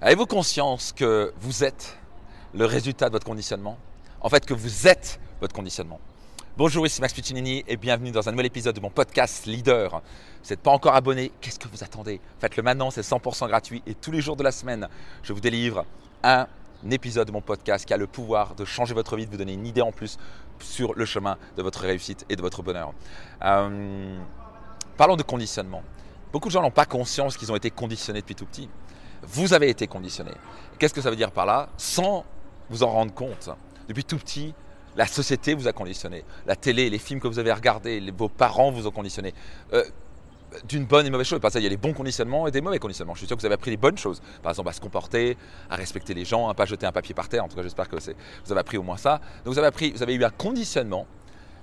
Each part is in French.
Avez-vous conscience que vous êtes le résultat de votre conditionnement? En fait, que vous êtes votre conditionnement. Bonjour, ici Max Piccinini et bienvenue dans un nouvel épisode de mon podcast Leader. Vous n'êtes pas encore abonné, qu'est-ce que vous attendez? Faites-le maintenant, c'est 100% gratuit et tous les jours de la semaine, je vous délivre un épisode de mon podcast qui a le pouvoir de changer votre vie, de vous donner une idée en plus sur le chemin de votre réussite et de votre bonheur. Euh, parlons de conditionnement. Beaucoup de gens n'ont pas conscience qu'ils ont été conditionnés depuis tout petit vous avez été conditionné. Qu'est-ce que ça veut dire par là Sans vous en rendre compte. Depuis tout petit, la société vous a conditionné. La télé, les films que vous avez regardés, vos parents vous ont conditionné. Euh, d'une bonne et mauvaise chose. Parce qu'il y a les bons conditionnements et des mauvais conditionnements. Je suis sûr que vous avez appris les bonnes choses. Par exemple, à se comporter, à respecter les gens, à ne pas jeter un papier par terre. En tout cas, j'espère que vous avez appris au moins ça. Donc vous avez, appris, vous avez eu un conditionnement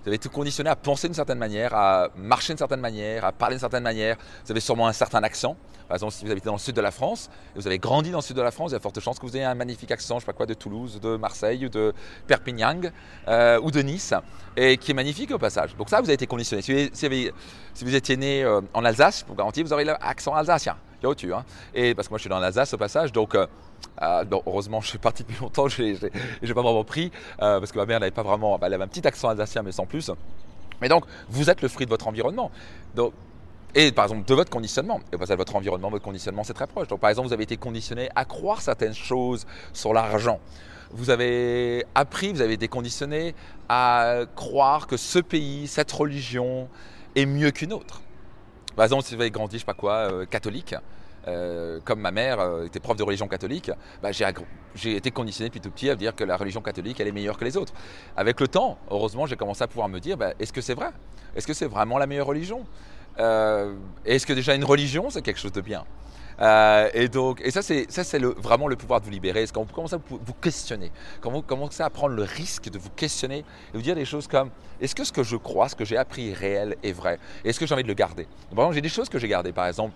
vous avez été conditionné à penser d'une certaine manière, à marcher d'une certaine manière, à parler d'une certaine manière. Vous avez sûrement un certain accent. Par exemple, si vous habitez dans le sud de la France, et vous avez grandi dans le sud de la France, il y a forte chance que vous ayez un magnifique accent, je sais pas quoi, de Toulouse, de Marseille, ou de Perpignan, euh, ou de Nice, et qui est magnifique au passage. Donc ça, vous avez été conditionné. Si vous, étiez né euh, en Alsace, pour garantir, vous aurez l'accent alsacien. Il y a hein. Et parce que moi, je suis dans l'Alsace au passage, donc... Euh, ah, heureusement, je suis parti depuis longtemps, je n'ai pas vraiment pris, euh, parce que ma mère n'avait pas vraiment, elle avait un petit accent alsacien, mais sans plus. Mais donc, vous êtes le fruit de votre environnement. Et par exemple, de votre conditionnement. Et pas votre environnement, votre conditionnement, c'est très proche. Donc, par exemple, vous avez été conditionné à croire certaines choses sur l'argent. Vous avez appris, vous avez été conditionné à croire que ce pays, cette religion est mieux qu'une autre. Par exemple, si avez grandi, je sais pas quoi, euh, catholique, euh, comme ma mère euh, était prof de religion catholique, bah, j'ai été conditionné depuis tout petit à dire que la religion catholique, elle est meilleure que les autres. Avec le temps, heureusement, j'ai commencé à pouvoir me dire, bah, est-ce que c'est vrai? Est-ce que c'est vraiment la meilleure religion? Est-ce que déjà une religion, c'est quelque chose de bien? Et donc, et ça c'est ça c'est vraiment le pouvoir de vous libérer. Quand vous commencez à vous, questionner, quand vous commencez à prendre le risque de vous questionner et vous dire des choses comme est-ce que ce que je crois, ce que j'ai appris est réel et vrai? Est-ce que j'ai envie de le garder? Par exemple, j'ai des choses que j'ai gardées. Par exemple,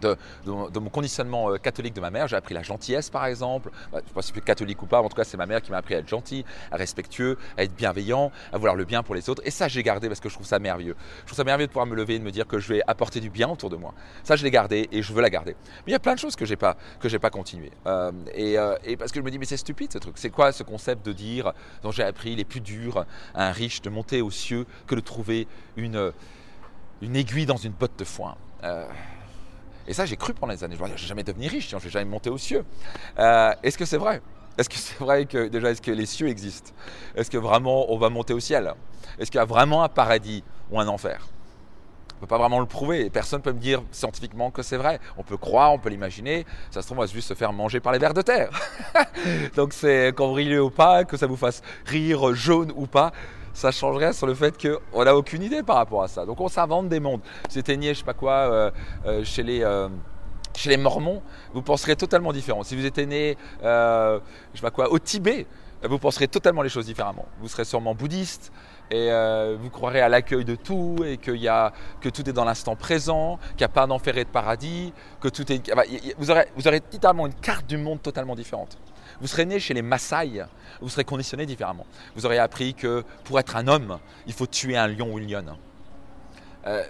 de, mon conditionnement euh, catholique de ma mère. J'ai appris la gentillesse, par exemple. Bah, je ne sais pas si c'est catholique ou pas, en tout cas, c'est ma mère qui m'a appris à être gentil, à respectueux, à être bienveillant, à vouloir le bien pour les autres. Et ça, j'ai gardé parce que je trouve ça merveilleux. Je trouve ça merveilleux de pouvoir me lever et de me dire que je vais apporter du bien autour de moi. Ça, je l'ai gardé et je veux la garder. Mais il y a plein de choses que je n'ai pas, que pas continué. Euh, euh, et, parce que je me dis, mais c'est stupide ce truc. C'est quoi ce concept de dire, dont j'ai appris, il est plus dur à un riche de monter aux cieux que de trouver une aiguille dans une botte de foin? Et ça, j'ai cru pendant les années. Je ne vais jamais devenir riche, je vais jamais monter aux cieux. Euh, est-ce que c'est vrai? Est-ce que c'est vrai que déjà, est-ce que les cieux existent? Est-ce que vraiment on va monter au ciel? Est-ce qu'il y a vraiment un paradis ou un enfer? On ne peut pas vraiment le prouver. Personne ne peut me dire scientifiquement que c'est vrai. On peut croire, on peut l'imaginer. Ça se trouve, on va juste se faire manger par les vers de terre. Donc c'est riez ou pas, que ça vous fasse rire jaune ou pas, ça changerait sur le fait qu'on n'a aucune idée par rapport à ça. Donc on s'invente des mondes. Si vous éteignez, je sais pas quoi, euh, euh, chez les... Euh, chez les Mormons, vous penserez totalement différent. Si vous étiez né, je sais pas quoi, au Tibet, vous penserez totalement les choses différemment. Vous serez sûrement bouddhiste et vous croirez à l'accueil de tout et que, y a, que tout est dans l'instant présent, qu'il n'y a pas d'enfer et de paradis, que tout est. Vous aurez, vous aurez littéralement une carte du monde totalement différente. Vous serez né chez les Maasai, vous serez conditionné différemment. Vous aurez appris que pour être un homme, il faut tuer un lion ou une lionne. Euh,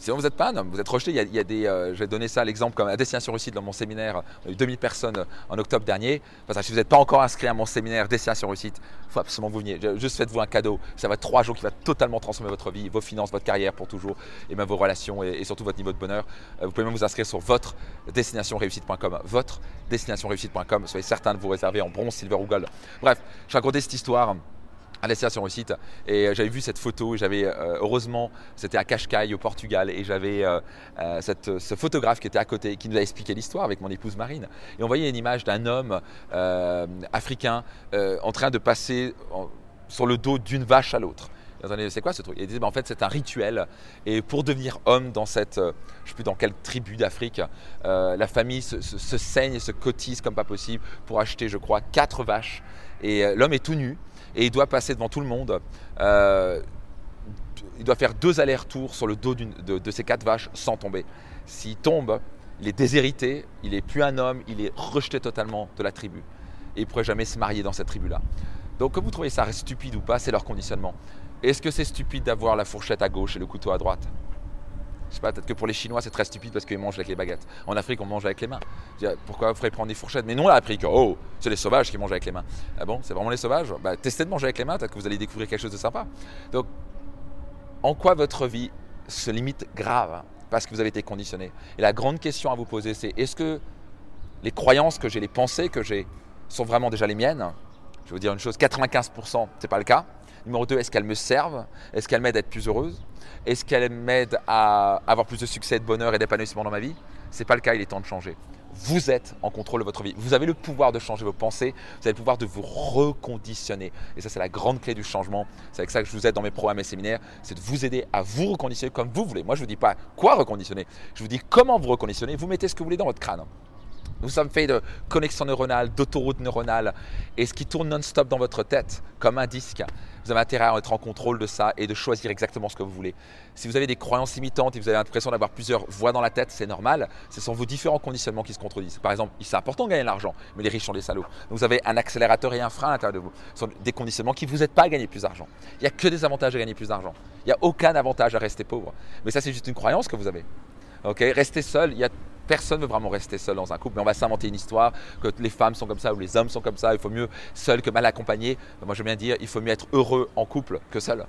Sinon, vous n'êtes pas un homme, vous êtes rejeté. Il y a, des, euh, je vais donner ça l'exemple comme à Destination Réussite dans mon séminaire. On a eu 2000 personnes en octobre dernier. Enfin, si vous n'êtes pas encore inscrit à mon séminaire Destination Réussite, il faut absolument que vous veniez. Juste faites-vous un cadeau. Ça va être trois jours qui va totalement transformer votre vie, vos finances, votre carrière pour toujours, et même vos relations et, surtout votre niveau de bonheur. Euh, vous pouvez même vous inscrire sur votre destinationreussite.com. Votre. Soyez certain de vous réserver en bronze, silver ou gold. Bref, je racontais cette histoire à destination réussite et euh, j'avais vu cette photo j'avais euh, heureusement c'était à Cascais au Portugal et j'avais euh, ce photographe qui était à côté qui nous a expliqué l'histoire avec mon épouse Marine. Et on voyait une image d'un homme africain en train de passer sur le dos d'une vache à l'autre. C'est quoi ce truc? Il disait, ben, en fait, c'est un rituel. Et pour devenir homme dans cette, je ne sais plus dans quelle tribu d'Afrique, la famille se, se, saigne se cotise comme pas possible pour acheter, je crois, quatre vaches. Et l'homme est tout nu et il doit passer devant tout le monde. Euh, il doit faire deux allers-retours sur le dos de, ces quatre vaches sans tomber. S'il tombe, il est déshérité, il n'est plus un homme, il est rejeté totalement de la tribu. Et il ne pourrait jamais se marier dans cette tribu-là. Donc que vous trouvez ça stupide ou pas, c'est leur conditionnement. Est-ce que c'est stupide d'avoir la fourchette à gauche et le couteau à droite? Je sais pas, peut-être que pour les Chinois, c'est très stupide parce qu'ils mangent avec les baguettes. En Afrique, on mange avec les mains. pourquoi vous ferez prendre des fourchettes? Mais non, l'Afrique, oh, c'est les sauvages qui mangent avec les mains. Ah bon, c'est vraiment les sauvages? Bah, Testez de manger avec les mains, peut-être que vous allez découvrir quelque chose de sympa. Donc, en quoi votre vie se limite grave hein, parce que vous avez été conditionné? Et la grande question à vous poser, c'est est-ce que les croyances que j'ai, les pensées que j'ai, sont vraiment déjà les miennes Je vais vous dire une chose 95%, c'est pas le cas. Numéro 2, est-ce qu'elles me servent Est-ce qu'elles m'aident à être plus heureuse? Est-ce qu'elles m'aident à avoir plus de succès, de bonheur et d'épanouissement dans ma vie? Ce n'est pas le cas, il est temps de changer. Vous êtes en contrôle de votre vie. Vous avez le pouvoir de changer vos pensées. Vous avez le pouvoir de vous reconditionner. Et ça, c'est la grande clé du changement. C'est avec ça que je vous aide dans mes programmes et séminaires. C'est de vous aider à vous reconditionner comme vous voulez. Moi, je ne vous dis pas quoi reconditionner. Je vous dis comment vous reconditionner. Vous mettez ce que vous voulez dans votre crâne. Nous sommes faits de connexions neuronales, d'autoroutes neuronales. Et ce qui tourne non-stop dans votre tête, comme un disque, vous avez intérêt à être en contrôle de ça et de choisir exactement ce que vous voulez. Si vous avez des croyances limitantes et vous avez l'impression d'avoir plusieurs voix dans la tête, c'est normal. Ce sont vos différents conditionnements qui se contredisent. Par exemple, c'est important de gagner de l'argent, mais les riches sont des salauds. Donc vous avez un accélérateur et un frein à l'intérieur de vous. Ce sont des conditionnements qui ne vous aident pas à gagner plus d'argent. Il n'y a que des avantages à gagner plus d'argent. Il n'y a aucun avantage à rester pauvre. Mais ça, c'est juste une croyance que vous avez. Ok, Rester seul, il y a Personne ne veut vraiment rester seul dans un couple, mais on va s'inventer une histoire que les femmes sont comme ça ou les hommes sont comme ça. Il faut mieux seul que mal accompagné. Moi, veux bien dire, il faut mieux être heureux en couple que seul.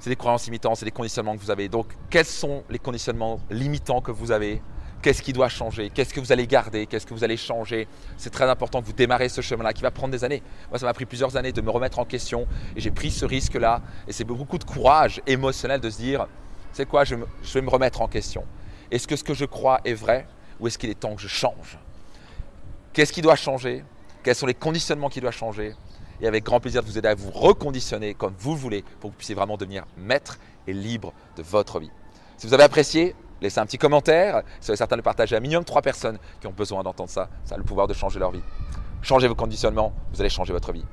C'est des croyances limitantes, c'est des conditionnements que vous avez. Donc, quels sont les conditionnements limitants que vous avez? Qu'est-ce qui doit changer? Qu'est-ce que vous allez garder? Qu'est-ce que vous allez changer? C'est très important que vous démarrez ce chemin-là qui va prendre des années. Moi, ça m'a pris plusieurs années de me remettre en question et j'ai pris ce risque-là. Et c'est beaucoup de courage émotionnel de se dire, c'est quoi, je vais me remettre en question. Est-ce que ce que je crois est vrai ou est-ce qu'il est temps que je change? Qu'est-ce qui doit changer? Quels sont les conditionnements qui doivent changer? Et avec grand plaisir de vous aider à vous reconditionner comme vous le voulez pour que vous puissiez vraiment devenir maître et libre de votre vie. Si vous avez apprécié, laissez un petit commentaire. Soyez certain de partager à minimum trois personnes qui ont besoin d'entendre ça. Ça a le pouvoir de changer leur vie. Changez vos conditionnements, vous allez changer votre vie.